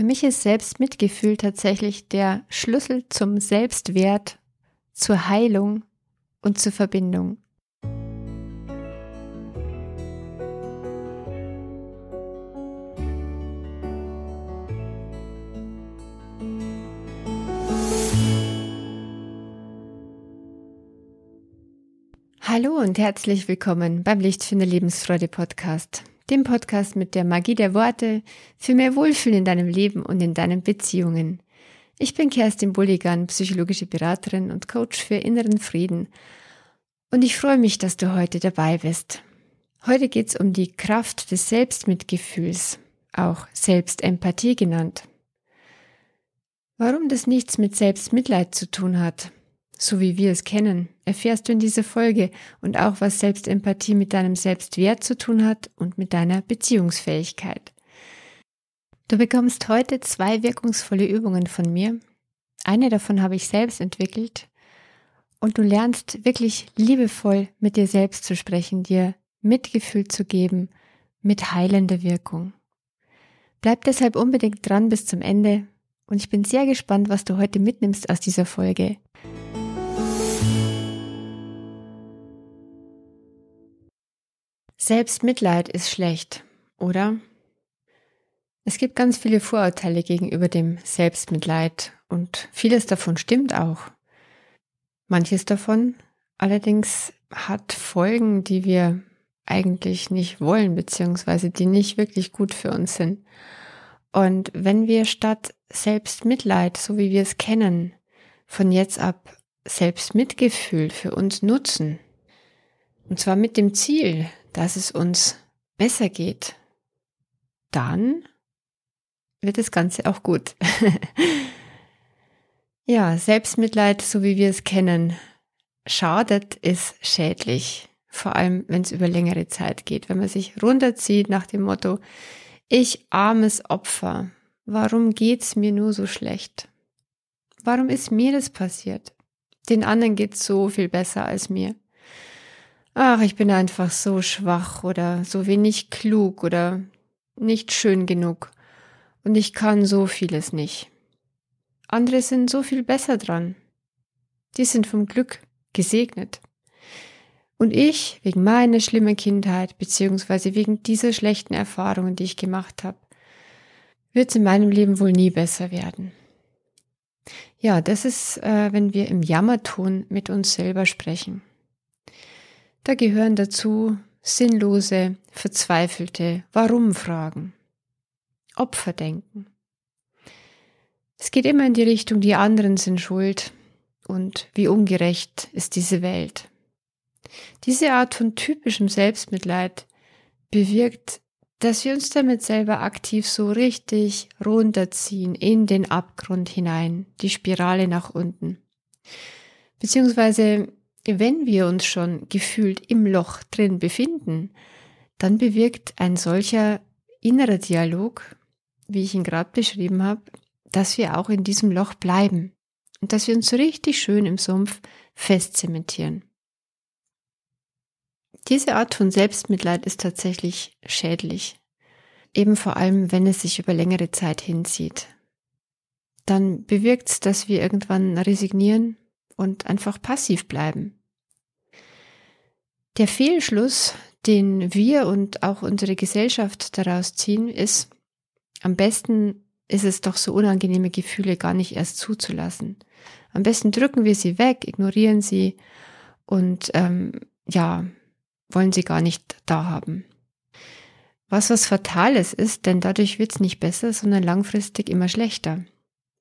Für mich ist Selbstmitgefühl tatsächlich der Schlüssel zum Selbstwert, zur Heilung und zur Verbindung. Hallo und herzlich willkommen beim Lichtfinder Lebensfreude Podcast, dem Podcast mit der Magie der Worte für mehr Wohlfühlen in deinem Leben und in deinen Beziehungen. Ich bin Kerstin Bulligan, psychologische Beraterin und Coach für inneren Frieden und ich freue mich, dass du heute dabei bist. Heute geht es um die Kraft des Selbstmitgefühls, auch Selbstempathie genannt. Warum das nichts mit Selbstmitleid zu tun hat, so wie wir es kennen, erfährst du in dieser Folge und auch, was Selbstempathie mit deinem Selbstwert zu tun hat und mit deiner Beziehungsfähigkeit. Du bekommst heute zwei wirkungsvolle Übungen von mir. Eine davon habe ich selbst entwickelt und du lernst wirklich liebevoll mit dir selbst zu sprechen, dir Mitgefühl zu geben mit heilender Wirkung. Bleib deshalb unbedingt dran bis zum Ende und ich bin sehr gespannt, was du heute mitnimmst aus dieser Folge. Selbstmitleid ist schlecht, oder? Es gibt ganz viele Vorurteile gegenüber dem Selbstmitleid und vieles davon stimmt auch. Manches davon allerdings hat Folgen, die wir eigentlich nicht wollen, beziehungsweise die nicht wirklich gut für uns sind. Und wenn wir statt Selbstmitleid, so wie wir es kennen, von jetzt ab Selbstmitgefühl für uns nutzen, und zwar mit dem Ziel, dass es uns besser geht, dann wird das Ganze auch gut. ja, Selbstmitleid, so wie wir es kennen, schadet, ist schädlich. Vor allem, wenn es über längere Zeit geht. Wenn man sich runterzieht nach dem Motto, ich armes Opfer, warum geht's mir nur so schlecht? Warum ist mir das passiert? Den anderen geht's so viel besser als mir ach, ich bin einfach so schwach oder so wenig klug oder nicht schön genug und ich kann so vieles nicht. Andere sind so viel besser dran. Die sind vom Glück gesegnet. Und ich, wegen meiner schlimmen Kindheit, beziehungsweise wegen dieser schlechten Erfahrungen, die ich gemacht habe, wird es in meinem Leben wohl nie besser werden. Ja, das ist, äh, wenn wir im Jammerton mit uns selber sprechen. Da gehören dazu sinnlose, verzweifelte Warum-Fragen, Opferdenken. Es geht immer in die Richtung, die anderen sind schuld und wie ungerecht ist diese Welt. Diese Art von typischem Selbstmitleid bewirkt, dass wir uns damit selber aktiv so richtig runterziehen in den Abgrund hinein, die Spirale nach unten. Beziehungsweise wenn wir uns schon gefühlt im Loch drin befinden, dann bewirkt ein solcher innerer Dialog, wie ich ihn gerade beschrieben habe, dass wir auch in diesem Loch bleiben und dass wir uns richtig schön im Sumpf festzementieren. Diese Art von Selbstmitleid ist tatsächlich schädlich, eben vor allem, wenn es sich über längere Zeit hinzieht. Dann bewirkt es, dass wir irgendwann resignieren und einfach passiv bleiben. Der Fehlschluss, den wir und auch unsere Gesellschaft daraus ziehen, ist, am besten ist es doch so unangenehme Gefühle gar nicht erst zuzulassen. Am besten drücken wir sie weg, ignorieren sie und ähm, ja, wollen sie gar nicht da haben. Was was Fatales ist, denn dadurch wird es nicht besser, sondern langfristig immer schlechter.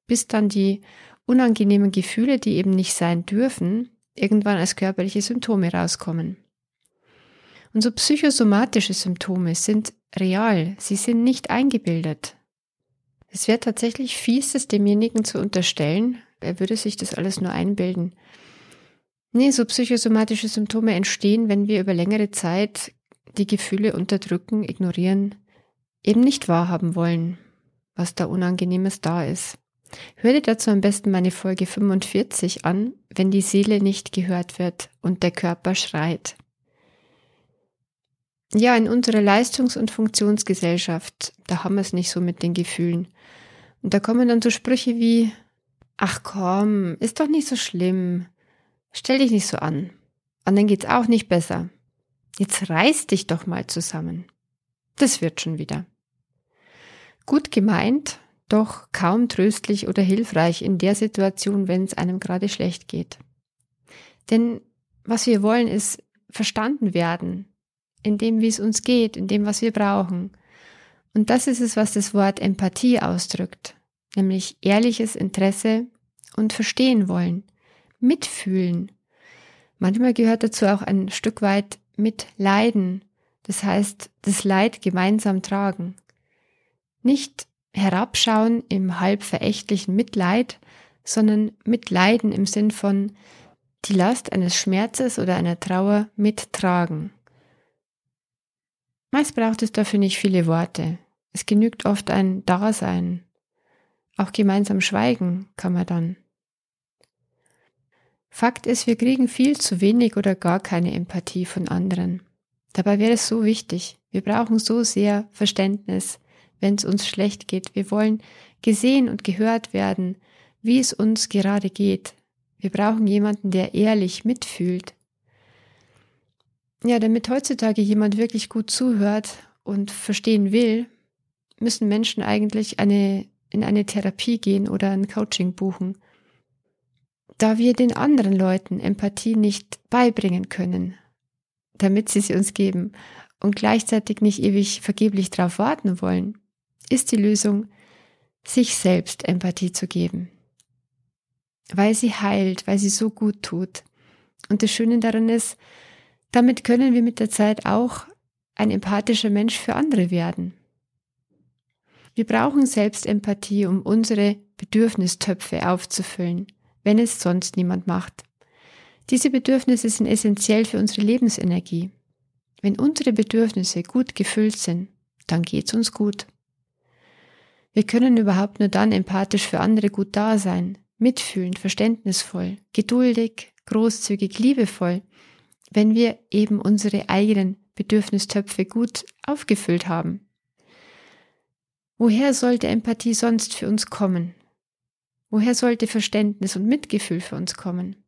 Bis dann die unangenehmen Gefühle, die eben nicht sein dürfen, irgendwann als körperliche Symptome rauskommen. Und so psychosomatische Symptome sind real, sie sind nicht eingebildet. Es wäre tatsächlich fies, es demjenigen zu unterstellen, er würde sich das alles nur einbilden. Nee, so psychosomatische Symptome entstehen, wenn wir über längere Zeit die Gefühle unterdrücken, ignorieren, eben nicht wahrhaben wollen, was da Unangenehmes da ist. Hör dir dazu am besten meine Folge 45 an, wenn die Seele nicht gehört wird und der Körper schreit. Ja, in unserer Leistungs- und Funktionsgesellschaft, da haben wir es nicht so mit den Gefühlen. Und da kommen dann so Sprüche wie, ach komm, ist doch nicht so schlimm. Stell dich nicht so an. Anderen geht's auch nicht besser. Jetzt reiß dich doch mal zusammen. Das wird schon wieder. Gut gemeint, doch kaum tröstlich oder hilfreich in der Situation, wenn es einem gerade schlecht geht. Denn was wir wollen, ist verstanden werden, in dem, wie es uns geht, in dem, was wir brauchen. Und das ist es, was das Wort Empathie ausdrückt, nämlich ehrliches Interesse und verstehen wollen, mitfühlen. Manchmal gehört dazu auch ein Stück weit mitleiden, das heißt, das Leid gemeinsam tragen. Nicht herabschauen im halb verächtlichen Mitleid, sondern mitleiden im Sinn von die Last eines Schmerzes oder einer Trauer mittragen. Meist braucht es dafür nicht viele Worte. Es genügt oft ein Dasein. Auch gemeinsam schweigen kann man dann. Fakt ist, wir kriegen viel zu wenig oder gar keine Empathie von anderen. Dabei wäre es so wichtig. Wir brauchen so sehr Verständnis, wenn es uns schlecht geht. Wir wollen gesehen und gehört werden, wie es uns gerade geht. Wir brauchen jemanden, der ehrlich mitfühlt. Ja, damit heutzutage jemand wirklich gut zuhört und verstehen will, müssen Menschen eigentlich eine, in eine Therapie gehen oder ein Coaching buchen. Da wir den anderen Leuten Empathie nicht beibringen können, damit sie sie uns geben und gleichzeitig nicht ewig vergeblich darauf warten wollen, ist die Lösung, sich selbst Empathie zu geben. Weil sie heilt, weil sie so gut tut. Und das Schöne daran ist, damit können wir mit der Zeit auch ein empathischer Mensch für andere werden. Wir brauchen Selbstempathie, um unsere Bedürfnistöpfe aufzufüllen, wenn es sonst niemand macht. Diese Bedürfnisse sind essentiell für unsere Lebensenergie. Wenn unsere Bedürfnisse gut gefüllt sind, dann geht's uns gut. Wir können überhaupt nur dann empathisch für andere gut da sein, mitfühlend, verständnisvoll, geduldig, großzügig, liebevoll, wenn wir eben unsere eigenen Bedürfnistöpfe gut aufgefüllt haben. Woher sollte Empathie sonst für uns kommen? Woher sollte Verständnis und Mitgefühl für uns kommen?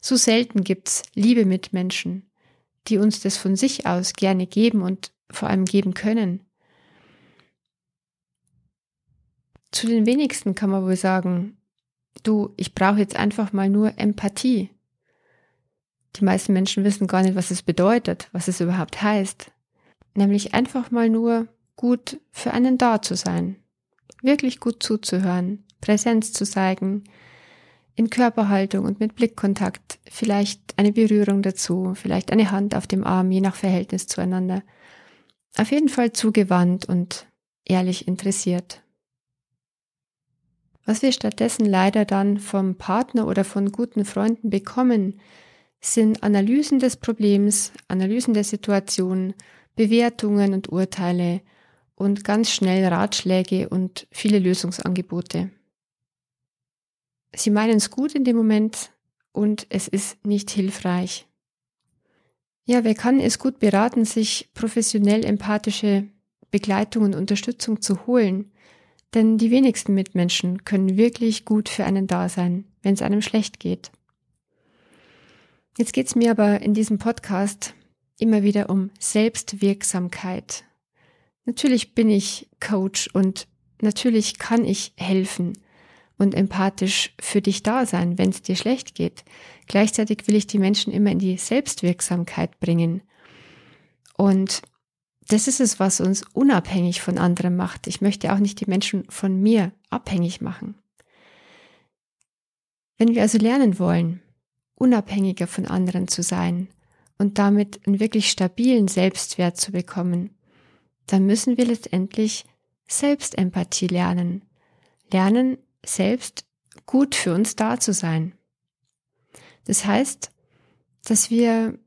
So selten gibt's liebe Mitmenschen, die uns das von sich aus gerne geben und vor allem geben können. Zu den wenigsten kann man wohl sagen, du, ich brauche jetzt einfach mal nur Empathie. Die meisten Menschen wissen gar nicht, was es bedeutet, was es überhaupt heißt. Nämlich einfach mal nur gut für einen da zu sein, wirklich gut zuzuhören, Präsenz zu zeigen, in Körperhaltung und mit Blickkontakt, vielleicht eine Berührung dazu, vielleicht eine Hand auf dem Arm, je nach Verhältnis zueinander. Auf jeden Fall zugewandt und ehrlich interessiert. Was wir stattdessen leider dann vom Partner oder von guten Freunden bekommen, sind Analysen des Problems, Analysen der Situation, Bewertungen und Urteile und ganz schnell Ratschläge und viele Lösungsangebote. Sie meinen es gut in dem Moment und es ist nicht hilfreich. Ja, wer kann, ist gut beraten, sich professionell empathische Begleitung und Unterstützung zu holen. Denn die wenigsten Mitmenschen können wirklich gut für einen da sein, wenn es einem schlecht geht. Jetzt geht es mir aber in diesem Podcast immer wieder um Selbstwirksamkeit. Natürlich bin ich Coach und natürlich kann ich helfen und empathisch für dich da sein, wenn es dir schlecht geht. Gleichzeitig will ich die Menschen immer in die Selbstwirksamkeit bringen. Und das ist es, was uns unabhängig von anderen macht. Ich möchte auch nicht die Menschen von mir abhängig machen. Wenn wir also lernen wollen, unabhängiger von anderen zu sein und damit einen wirklich stabilen Selbstwert zu bekommen, dann müssen wir letztendlich Selbstempathie lernen. Lernen, selbst gut für uns da zu sein. Das heißt, dass wir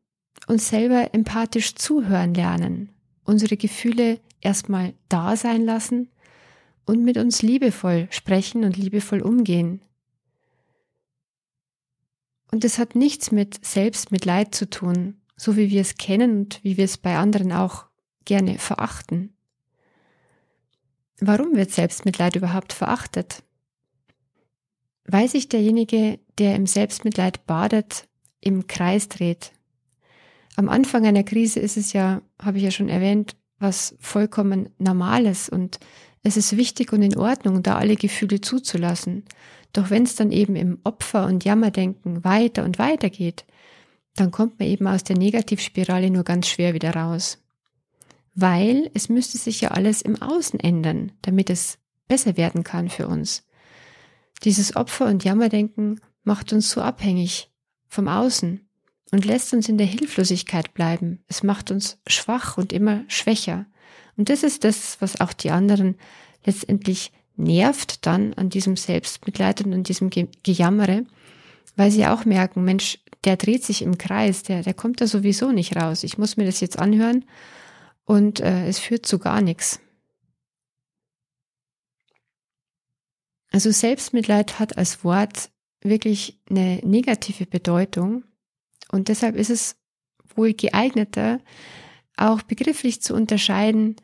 uns selber empathisch zuhören lernen, unsere Gefühle erstmal da sein lassen und mit uns liebevoll sprechen und liebevoll umgehen. Und das hat nichts mit Selbstmitleid zu tun, so wie wir es kennen und wie wir es bei anderen auch gerne verachten. Warum wird Selbstmitleid überhaupt verachtet? Weil sich derjenige, der im Selbstmitleid badet, im Kreis dreht. Am Anfang einer Krise ist es ja, habe ich ja schon erwähnt, was vollkommen Normales und es ist wichtig und in Ordnung, da alle Gefühle zuzulassen. Doch wenn es dann eben im Opfer- und Jammerdenken weiter und weiter geht, dann kommt man eben aus der Negativspirale nur ganz schwer wieder raus. Weil es müsste sich ja alles im Außen ändern, damit es besser werden kann für uns. Dieses Opfer- und Jammerdenken macht uns so abhängig vom Außen und lässt uns in der Hilflosigkeit bleiben. Es macht uns schwach und immer schwächer. Und das ist das, was auch die anderen letztendlich nervt dann an diesem Selbstmitleid und an diesem Ge Gejammere, weil sie auch merken, Mensch, der dreht sich im Kreis, der, der kommt da sowieso nicht raus. Ich muss mir das jetzt anhören und äh, es führt zu gar nichts. Also Selbstmitleid hat als Wort wirklich eine negative Bedeutung und deshalb ist es wohl geeigneter, auch begrifflich zu unterscheiden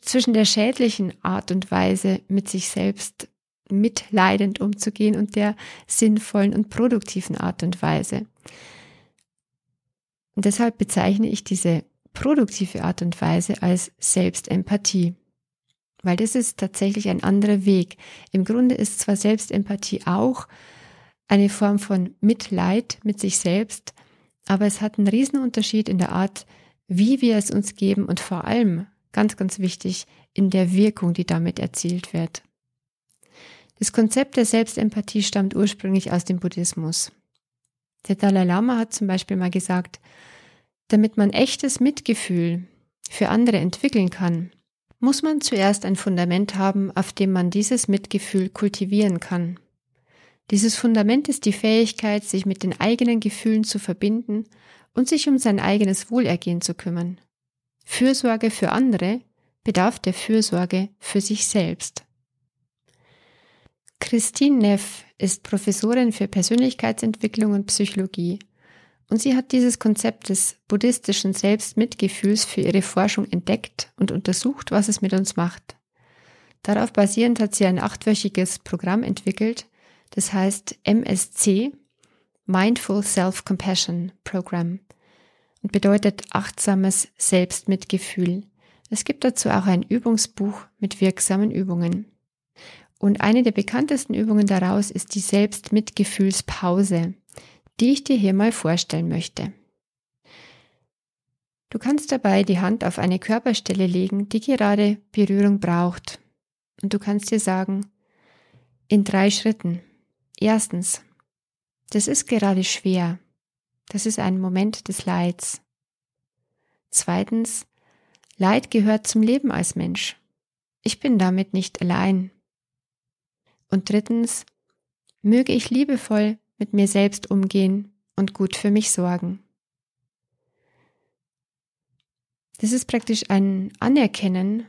zwischen der schädlichen Art und Weise mit sich selbst mitleidend umzugehen und der sinnvollen und produktiven Art und Weise. Und deshalb bezeichne ich diese produktive Art und Weise als Selbstempathie. Weil das ist tatsächlich ein anderer Weg. Im Grunde ist zwar Selbstempathie auch eine Form von Mitleid mit sich selbst, aber es hat einen Riesenunterschied in der Art, wie wir es uns geben und vor allem, ganz, ganz wichtig, in der Wirkung, die damit erzielt wird. Das Konzept der Selbstempathie stammt ursprünglich aus dem Buddhismus. Der Dalai Lama hat zum Beispiel mal gesagt, damit man echtes Mitgefühl für andere entwickeln kann, muss man zuerst ein Fundament haben, auf dem man dieses Mitgefühl kultivieren kann. Dieses Fundament ist die Fähigkeit, sich mit den eigenen Gefühlen zu verbinden und sich um sein eigenes Wohlergehen zu kümmern. Fürsorge für andere bedarf der Fürsorge für sich selbst. Christine Neff ist Professorin für Persönlichkeitsentwicklung und Psychologie und sie hat dieses Konzept des buddhistischen Selbstmitgefühls für ihre Forschung entdeckt und untersucht, was es mit uns macht. Darauf basierend hat sie ein achtwöchiges Programm entwickelt, das heißt MSC, Mindful Self-Compassion Program, und bedeutet achtsames Selbstmitgefühl. Es gibt dazu auch ein Übungsbuch mit wirksamen Übungen. Und eine der bekanntesten Übungen daraus ist die Selbstmitgefühlspause, die ich dir hier mal vorstellen möchte. Du kannst dabei die Hand auf eine Körperstelle legen, die gerade Berührung braucht. Und du kannst dir sagen, in drei Schritten. Erstens, das ist gerade schwer. Das ist ein Moment des Leids. Zweitens, Leid gehört zum Leben als Mensch. Ich bin damit nicht allein. Und drittens, möge ich liebevoll mit mir selbst umgehen und gut für mich sorgen. Das ist praktisch ein Anerkennen,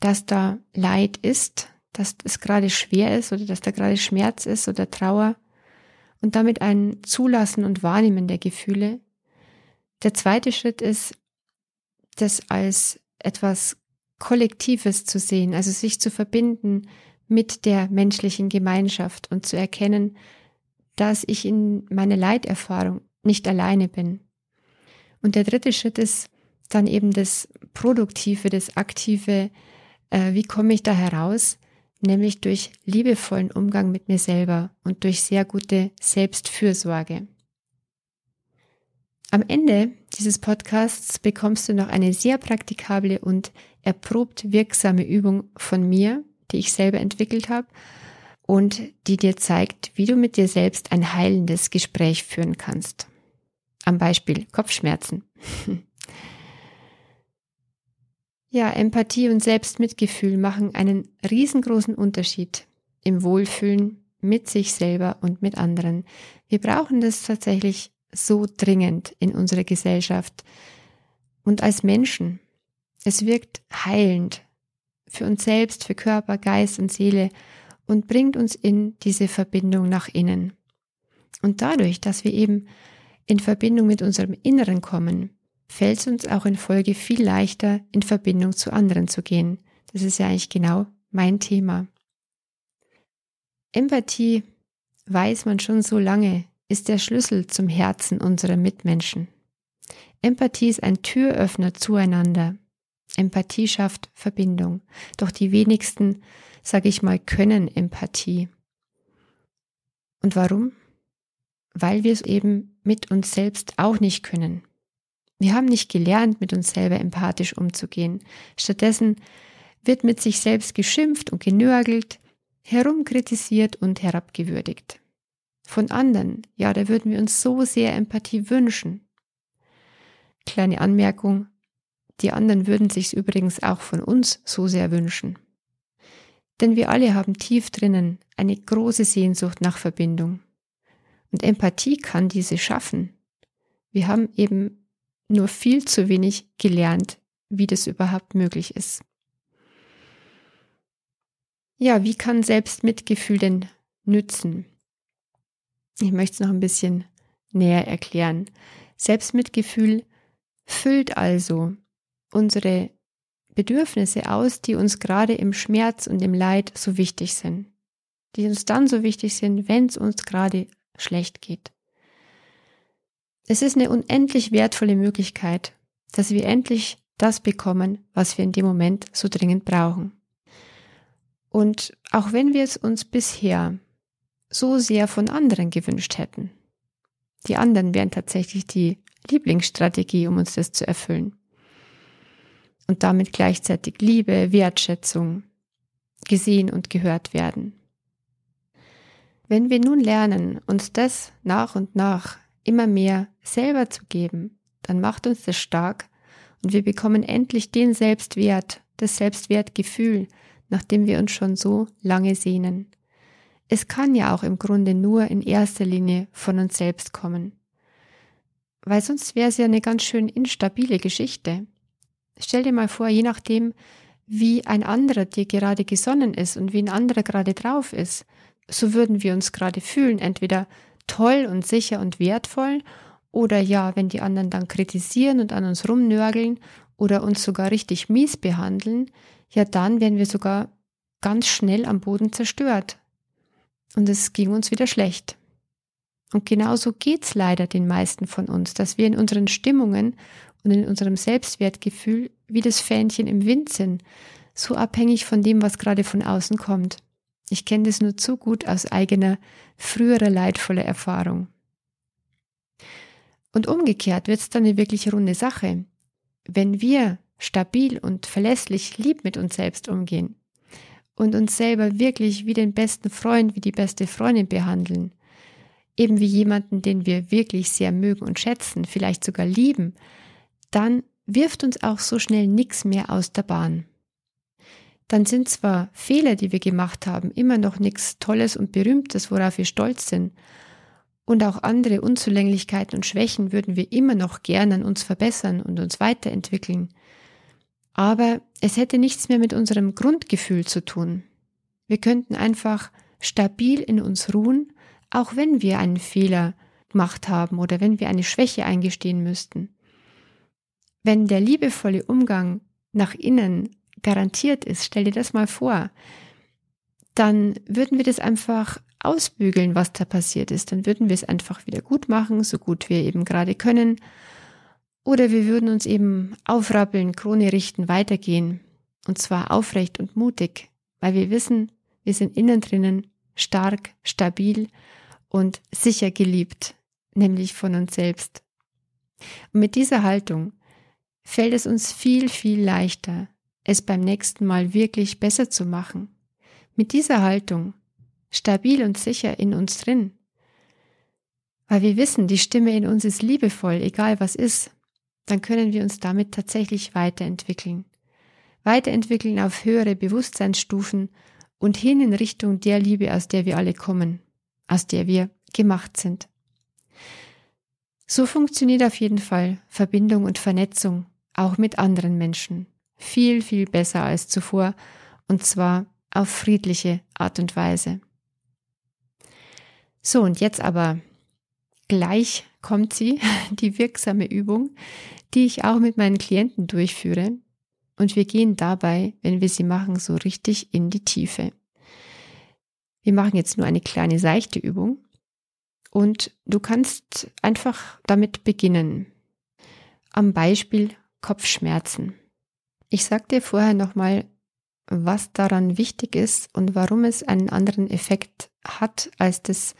dass da Leid ist, dass es gerade schwer ist oder dass da gerade Schmerz ist oder Trauer und damit ein Zulassen und Wahrnehmen der Gefühle. Der zweite Schritt ist, das als etwas Kollektives zu sehen, also sich zu verbinden mit der menschlichen Gemeinschaft und zu erkennen, dass ich in meiner Leiterfahrung nicht alleine bin. Und der dritte Schritt ist dann eben das Produktive, das Aktive, äh, wie komme ich da heraus? Nämlich durch liebevollen Umgang mit mir selber und durch sehr gute Selbstfürsorge. Am Ende dieses Podcasts bekommst du noch eine sehr praktikable und erprobt wirksame Übung von mir, die ich selber entwickelt habe und die dir zeigt, wie du mit dir selbst ein heilendes Gespräch führen kannst. Am Beispiel Kopfschmerzen. ja, Empathie und Selbstmitgefühl machen einen riesengroßen Unterschied im Wohlfühlen mit sich selber und mit anderen. Wir brauchen das tatsächlich so dringend in unserer Gesellschaft und als Menschen. Es wirkt heilend für uns selbst, für Körper, Geist und Seele und bringt uns in diese Verbindung nach innen. Und dadurch, dass wir eben in Verbindung mit unserem Inneren kommen, fällt es uns auch in Folge viel leichter, in Verbindung zu anderen zu gehen. Das ist ja eigentlich genau mein Thema. Empathie, weiß man schon so lange, ist der Schlüssel zum Herzen unserer Mitmenschen. Empathie ist ein Türöffner zueinander. Empathie schafft Verbindung. Doch die wenigsten, sage ich mal, können Empathie. Und warum? Weil wir es eben mit uns selbst auch nicht können. Wir haben nicht gelernt, mit uns selber empathisch umzugehen. Stattdessen wird mit sich selbst geschimpft und genörgelt, herumkritisiert und herabgewürdigt. Von anderen, ja, da würden wir uns so sehr Empathie wünschen. Kleine Anmerkung, die anderen würden sich's übrigens auch von uns so sehr wünschen. Denn wir alle haben tief drinnen eine große Sehnsucht nach Verbindung. Und Empathie kann diese schaffen. Wir haben eben nur viel zu wenig gelernt, wie das überhaupt möglich ist. Ja, wie kann Selbstmitgefühl denn nützen? Ich möchte es noch ein bisschen näher erklären. Selbstmitgefühl füllt also unsere Bedürfnisse aus, die uns gerade im Schmerz und im Leid so wichtig sind. Die uns dann so wichtig sind, wenn es uns gerade schlecht geht. Es ist eine unendlich wertvolle Möglichkeit, dass wir endlich das bekommen, was wir in dem Moment so dringend brauchen. Und auch wenn wir es uns bisher so sehr von anderen gewünscht hätten, die anderen wären tatsächlich die Lieblingsstrategie, um uns das zu erfüllen. Und damit gleichzeitig Liebe, Wertschätzung, gesehen und gehört werden. Wenn wir nun lernen, uns das nach und nach immer mehr selber zu geben, dann macht uns das stark und wir bekommen endlich den Selbstwert, das Selbstwertgefühl, nach dem wir uns schon so lange sehnen. Es kann ja auch im Grunde nur in erster Linie von uns selbst kommen. Weil sonst wäre es ja eine ganz schön instabile Geschichte. Stell dir mal vor, je nachdem, wie ein anderer dir gerade gesonnen ist und wie ein anderer gerade drauf ist, so würden wir uns gerade fühlen, entweder toll und sicher und wertvoll oder ja, wenn die anderen dann kritisieren und an uns rumnörgeln oder uns sogar richtig mies behandeln, ja dann werden wir sogar ganz schnell am Boden zerstört. Und es ging uns wieder schlecht. Und genauso geht's leider den meisten von uns, dass wir in unseren Stimmungen und in unserem Selbstwertgefühl wie das Fähnchen im Wind sind, so abhängig von dem, was gerade von außen kommt. Ich kenne das nur zu gut aus eigener, früherer leidvoller Erfahrung. Und umgekehrt wird es dann eine wirklich runde Sache. Wenn wir stabil und verlässlich lieb mit uns selbst umgehen und uns selber wirklich wie den besten Freund, wie die beste Freundin behandeln, eben wie jemanden, den wir wirklich sehr mögen und schätzen, vielleicht sogar lieben, dann wirft uns auch so schnell nichts mehr aus der Bahn dann sind zwar Fehler, die wir gemacht haben, immer noch nichts Tolles und Berühmtes, worauf wir stolz sind. Und auch andere Unzulänglichkeiten und Schwächen würden wir immer noch gern an uns verbessern und uns weiterentwickeln. Aber es hätte nichts mehr mit unserem Grundgefühl zu tun. Wir könnten einfach stabil in uns ruhen, auch wenn wir einen Fehler gemacht haben oder wenn wir eine Schwäche eingestehen müssten. Wenn der liebevolle Umgang nach innen garantiert ist, stell dir das mal vor, dann würden wir das einfach ausbügeln, was da passiert ist. Dann würden wir es einfach wieder gut machen, so gut wir eben gerade können. Oder wir würden uns eben aufrappeln, Krone richten, weitergehen. Und zwar aufrecht und mutig, weil wir wissen, wir sind innen drinnen stark, stabil und sicher geliebt, nämlich von uns selbst. Und mit dieser Haltung fällt es uns viel, viel leichter, es beim nächsten Mal wirklich besser zu machen. Mit dieser Haltung, stabil und sicher in uns drin. Weil wir wissen, die Stimme in uns ist liebevoll, egal was ist, dann können wir uns damit tatsächlich weiterentwickeln. Weiterentwickeln auf höhere Bewusstseinsstufen und hin in Richtung der Liebe, aus der wir alle kommen, aus der wir gemacht sind. So funktioniert auf jeden Fall Verbindung und Vernetzung, auch mit anderen Menschen viel, viel besser als zuvor, und zwar auf friedliche Art und Weise. So, und jetzt aber gleich kommt sie, die wirksame Übung, die ich auch mit meinen Klienten durchführe. Und wir gehen dabei, wenn wir sie machen, so richtig in die Tiefe. Wir machen jetzt nur eine kleine seichte Übung und du kannst einfach damit beginnen. Am Beispiel Kopfschmerzen. Ich sag dir vorher nochmal, was daran wichtig ist und warum es einen anderen Effekt hat als das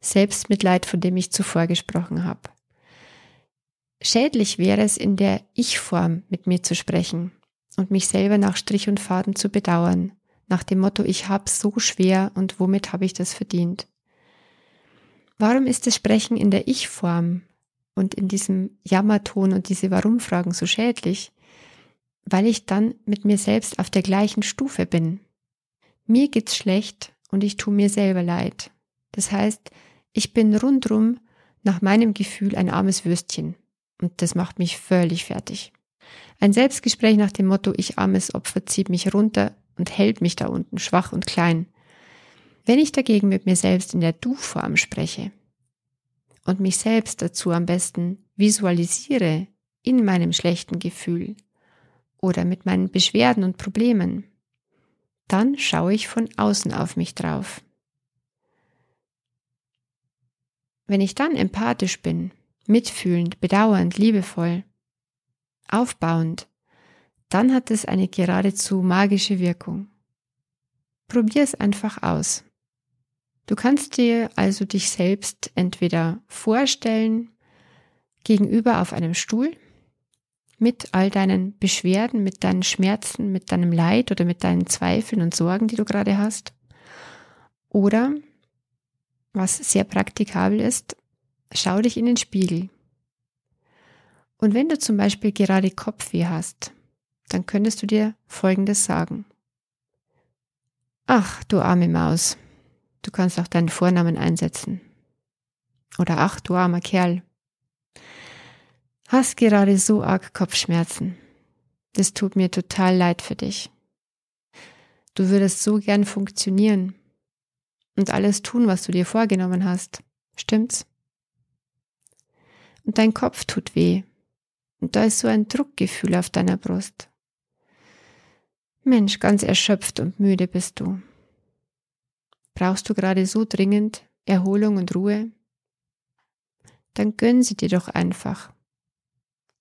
Selbstmitleid, von dem ich zuvor gesprochen habe. Schädlich wäre es, in der Ich-Form mit mir zu sprechen und mich selber nach Strich und Faden zu bedauern, nach dem Motto, ich hab's so schwer und womit habe ich das verdient. Warum ist das Sprechen in der Ich-Form und in diesem Jammerton und diese Warum-Fragen so schädlich? Weil ich dann mit mir selbst auf der gleichen Stufe bin. Mir geht's schlecht und ich tue mir selber leid. Das heißt, ich bin rundrum nach meinem Gefühl ein armes Würstchen. Und das macht mich völlig fertig. Ein Selbstgespräch nach dem Motto, ich armes Opfer zieht mich runter und hält mich da unten schwach und klein. Wenn ich dagegen mit mir selbst in der Du-Form spreche und mich selbst dazu am besten visualisiere in meinem schlechten Gefühl oder mit meinen Beschwerden und Problemen, dann schaue ich von außen auf mich drauf. Wenn ich dann empathisch bin, mitfühlend, bedauernd, liebevoll, aufbauend, dann hat es eine geradezu magische Wirkung. Probier es einfach aus. Du kannst dir also dich selbst entweder vorstellen, gegenüber auf einem Stuhl, mit all deinen Beschwerden, mit deinen Schmerzen, mit deinem Leid oder mit deinen Zweifeln und Sorgen, die du gerade hast. Oder, was sehr praktikabel ist, schau dich in den Spiegel. Und wenn du zum Beispiel gerade Kopfweh hast, dann könntest du dir Folgendes sagen. Ach, du arme Maus, du kannst auch deinen Vornamen einsetzen. Oder ach, du armer Kerl, hast gerade so arg Kopfschmerzen. Das tut mir total leid für dich. Du würdest so gern funktionieren und alles tun, was du dir vorgenommen hast. Stimmt's? Und dein Kopf tut weh. Und da ist so ein Druckgefühl auf deiner Brust. Mensch, ganz erschöpft und müde bist du. Brauchst du gerade so dringend Erholung und Ruhe? Dann gönn sie dir doch einfach.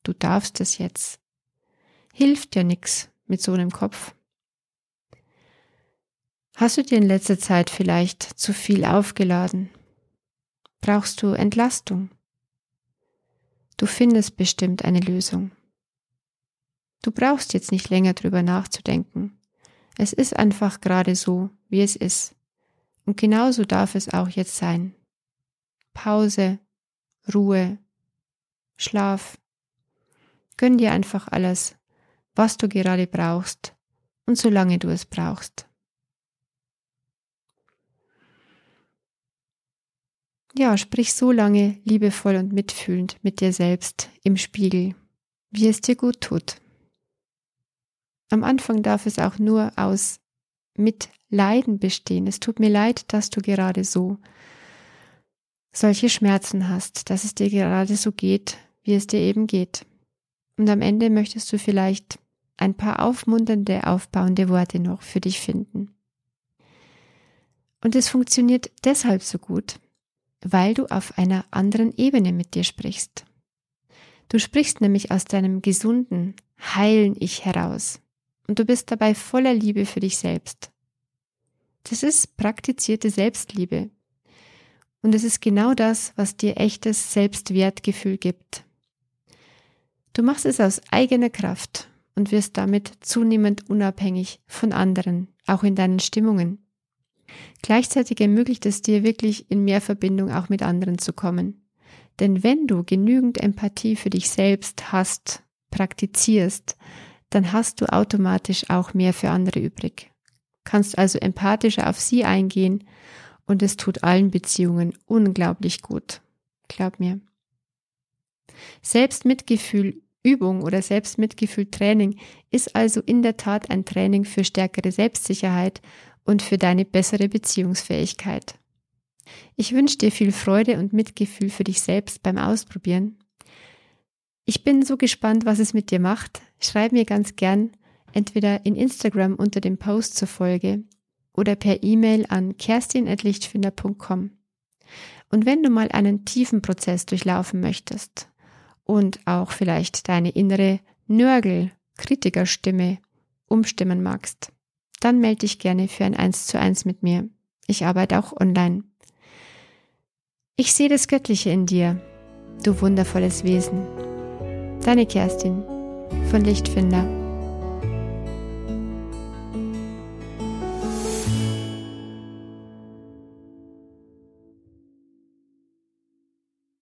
Du darfst es jetzt. Hilft dir nix mit so einem Kopf. Hast du dir in letzter Zeit vielleicht zu viel aufgeladen? Brauchst du Entlastung? Du findest bestimmt eine Lösung. Du brauchst jetzt nicht länger drüber nachzudenken. Es ist einfach gerade so, wie es ist. Und genauso darf es auch jetzt sein. Pause, Ruhe, Schlaf. Gönn dir einfach alles, was du gerade brauchst und solange du es brauchst. Ja, sprich so lange liebevoll und mitfühlend mit dir selbst im Spiegel, wie es dir gut tut. Am Anfang darf es auch nur aus Mitleiden bestehen. Es tut mir leid, dass du gerade so solche Schmerzen hast, dass es dir gerade so geht, wie es dir eben geht. Und am Ende möchtest du vielleicht ein paar aufmunternde, aufbauende Worte noch für dich finden. Und es funktioniert deshalb so gut, weil du auf einer anderen Ebene mit dir sprichst. Du sprichst nämlich aus deinem gesunden, heilen Ich heraus und du bist dabei voller Liebe für dich selbst. Das ist praktizierte Selbstliebe. Und es ist genau das, was dir echtes Selbstwertgefühl gibt. Du machst es aus eigener Kraft und wirst damit zunehmend unabhängig von anderen, auch in deinen Stimmungen. Gleichzeitig ermöglicht es dir wirklich in mehr Verbindung auch mit anderen zu kommen. Denn wenn du genügend Empathie für dich selbst hast, praktizierst, dann hast du automatisch auch mehr für andere übrig. Kannst also empathischer auf sie eingehen und es tut allen Beziehungen unglaublich gut. Glaub mir. Selbstmitgefühl Übung oder Selbstmitgefühl Training ist also in der Tat ein Training für stärkere Selbstsicherheit und für deine bessere Beziehungsfähigkeit. Ich wünsche dir viel Freude und Mitgefühl für dich selbst beim Ausprobieren. Ich bin so gespannt, was es mit dir macht. Schreib mir ganz gern entweder in Instagram unter dem Post zur Folge oder per E-Mail an kerstin.lichtfinder.com. Und wenn du mal einen tiefen Prozess durchlaufen möchtest und auch vielleicht deine innere Nörgel, Kritikerstimme umstimmen magst, dann melde dich gerne für ein 1 zu 1 mit mir. Ich arbeite auch online. Ich sehe das Göttliche in dir, du wundervolles Wesen. Deine Kerstin von Lichtfinder.